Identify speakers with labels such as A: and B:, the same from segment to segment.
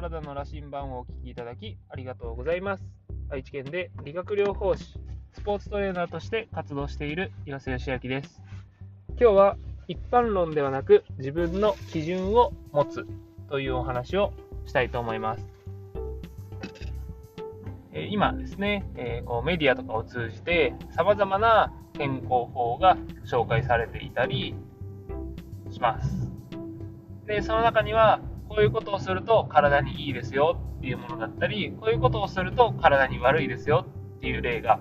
A: 体の羅針盤をお聞きいただきありがとうございます。愛知県で理学療法士、スポーツトレーナーとして活動している岩瀬義明です。今日は一般論ではなく自分の基準を持つというお話をしたいと思います。今ですね、えこうメディアとかを通じて様々な健康法が紹介されていたりします。で、その中にはこういうことをすると体にいいですよっていうものだったり、こういうことをすると体に悪いですよっていう例が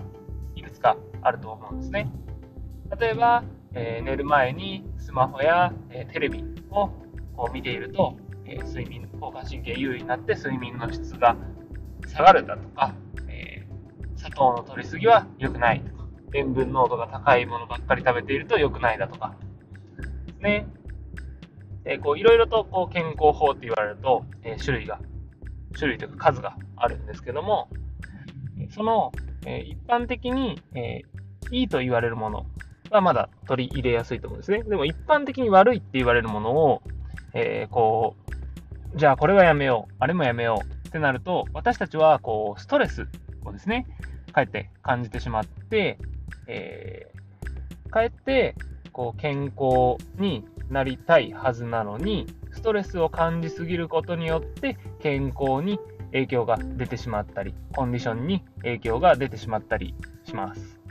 A: いくつかあると思うんですね。例えば、えー、寝る前にスマホや、えー、テレビをこう見ていると、えー、睡眠、交感神経優位になって睡眠の質が下がるだとか、え砂糖の摂りすぎは良くないとか、塩分濃度が高いものばっかり食べていると良くないだとか、ね、えー、こういろいろとこう健康法って言われると、えー、種類が、種類というか数があるんですけども、その、え、一般的に、えいいと言われるものはまだ取り入れやすいと思うんですね。でも一般的に悪いって言われるものを、えこう、じゃあこれはやめよう、あれもやめようってなると、私たちはこうストレスをですね、かえって感じてしまって、えかえってこう健康になりたいはずなのに、ストレスを感じすぎることによって健康に影響が出てしまったり、コンディションに影響が出てしまったりします。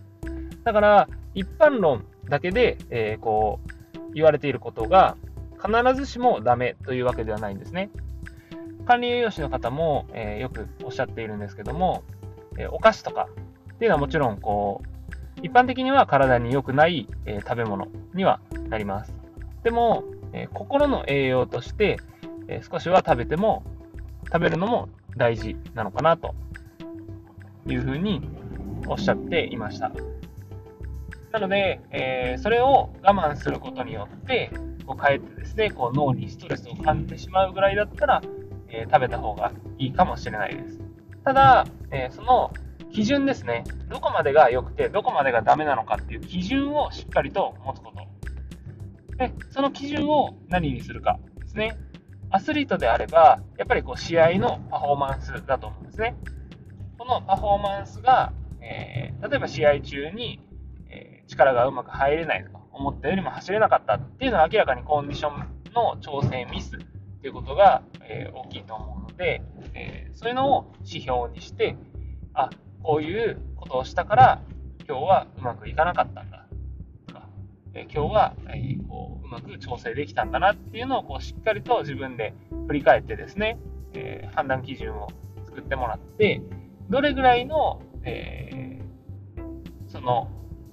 A: だから、一般論だけで、えー、こう、言われていることが、必ずしもダメというわけではないんですね。管理栄養士の方も、えー、よくおっしゃっているんですけども、えー、お菓子とかっていうのはもちろん、こう、一般的には体に良くない、え食べ物にはなります。でも、えー、心の栄養として、えー、少しは食べても、食べるのも大事なのかなというふうにおっしゃっていました。なので、え、それを我慢することによって、こうかえてですね、こう脳にストレスを感じてしまうぐらいだったら、え、食べた方がいいかもしれないです。ただ、え、その基準ですね、どこまでが良くて、どこまでがダメなのかっていう基準をしっかりと持つこと。で、その基準を何にするかですね。アスリートであれば、やっぱりこう試合のパフォーマンスだと思うんですね。このパフォーマンスが、えー、例えば試合中に、えー、力がうまく入れないとか、思ったよりも走れなかったっていうのは明らかにコンディションの調整ミスっていうことが、えー、大きいと思うので、えそういうのを指標にして、あ、こういうことをしたから今日はうまくいかなかったんだとか。え今日は、えこううまく調整できたんだなっていうのをこうしっかりと自分で振り返ってですね、え判断基準を作ってもらって、どれぐらいの、えー、その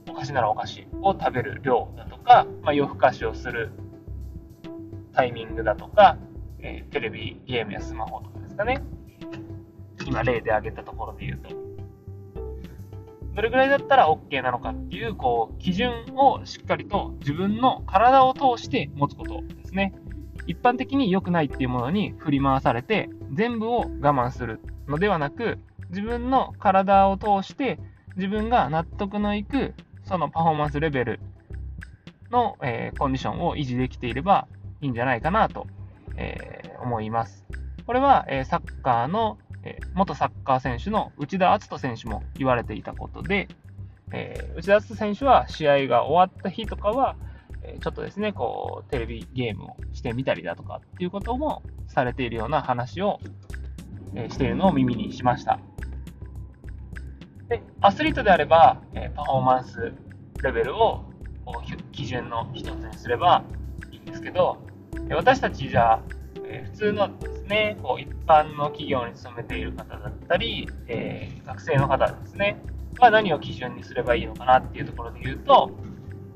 A: お菓子ならお菓子を食べる量だとか、まあ、夜更かしをするタイミングだとか、えー、テレビ、ゲームやスマホとかですかね。今例で挙げたところで言うと。どれぐらいだったら OK なのかっていう、こう、基準をしっかりと自分の体を通して持つことですね。一般的に良くないっていうものに振り回されて、全部を我慢するのではなく、自分の体を通して自分が納得のいくそのパフォーマンスレベルの、えー、コンディションを維持できていればいいんじゃないかなと、えー、思います。これは、えー、サッカーのえー、元サッカー選手の内田篤人選手も言われていたことで、えー、内田篤人選手は試合が終わった日とかは、えー、ちょっとですね、こう、テレビゲームをしてみたりだとかっていうこともされているような話を、えしているのを耳にしました。で、アスリートであれば、えパフォーマンスレベルを基準の一つにすればいいんですけど、私たちじゃあ、え普通のですね、こう一般の企業に勤めている方だったり、えー、学生の方ですね、は何を基準にすればいいのかなっていうところで言うと、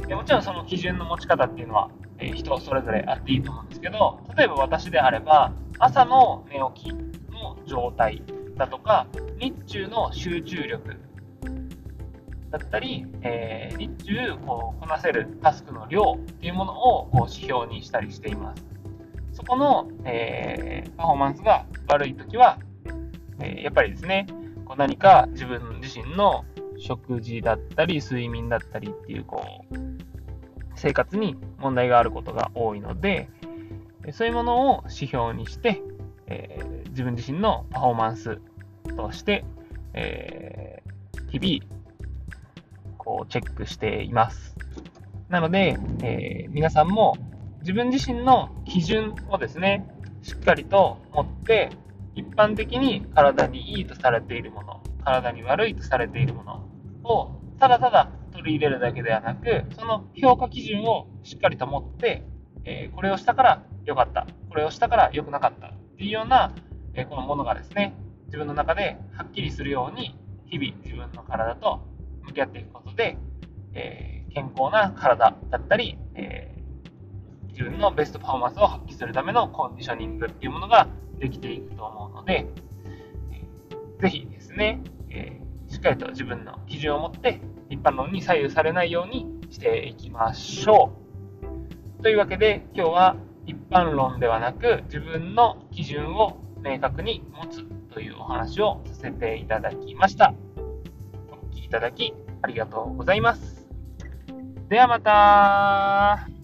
A: えもちろんその基準の持ち方っていうのは、え、人それぞれあっていいと思うんですけど、例えば私であれば、朝の寝起きの状態だとか、日中の集中力だったり、えー、日中こうこなせるタスクの量っていうものをこう指標にしたりしています。そこの、えー、パフォーマンスが悪いときは、えー、やっぱりですね、こう何か自分自身の食事だったり、睡眠だったりっていう、こう、生活に問題があることが多いので、そういうものを指標にして、えー、自分自身のパフォーマンスとして、えー、日々、こう、チェックしています。なので、えー、皆さんも自分自身の基準をですね、しっかりと持って、一般的に体にいいとされているもの、体に悪いとされているものを、ただただ取り入れるだけではなく、その評価基準をしっかりと持って、えー、これをしたから良かった、これをしたから良くなかったっていうような、えー、このものがですね、自分の中ではっきりするように、日々自分の体と向き合っていくことで、えー、健康な体だったり、え自分のベストパフォーマンスを発揮するためのコンディショニングっていうものができていくと思うので、えぜひですね、えしっかりと自分の基準を持って一般論に左右されないようにしていきましょう。というわけで今日は一般論ではなく自分の基準を明確に持つというお話をさせていただきました。お聴きいただきありがとうございます。ではまた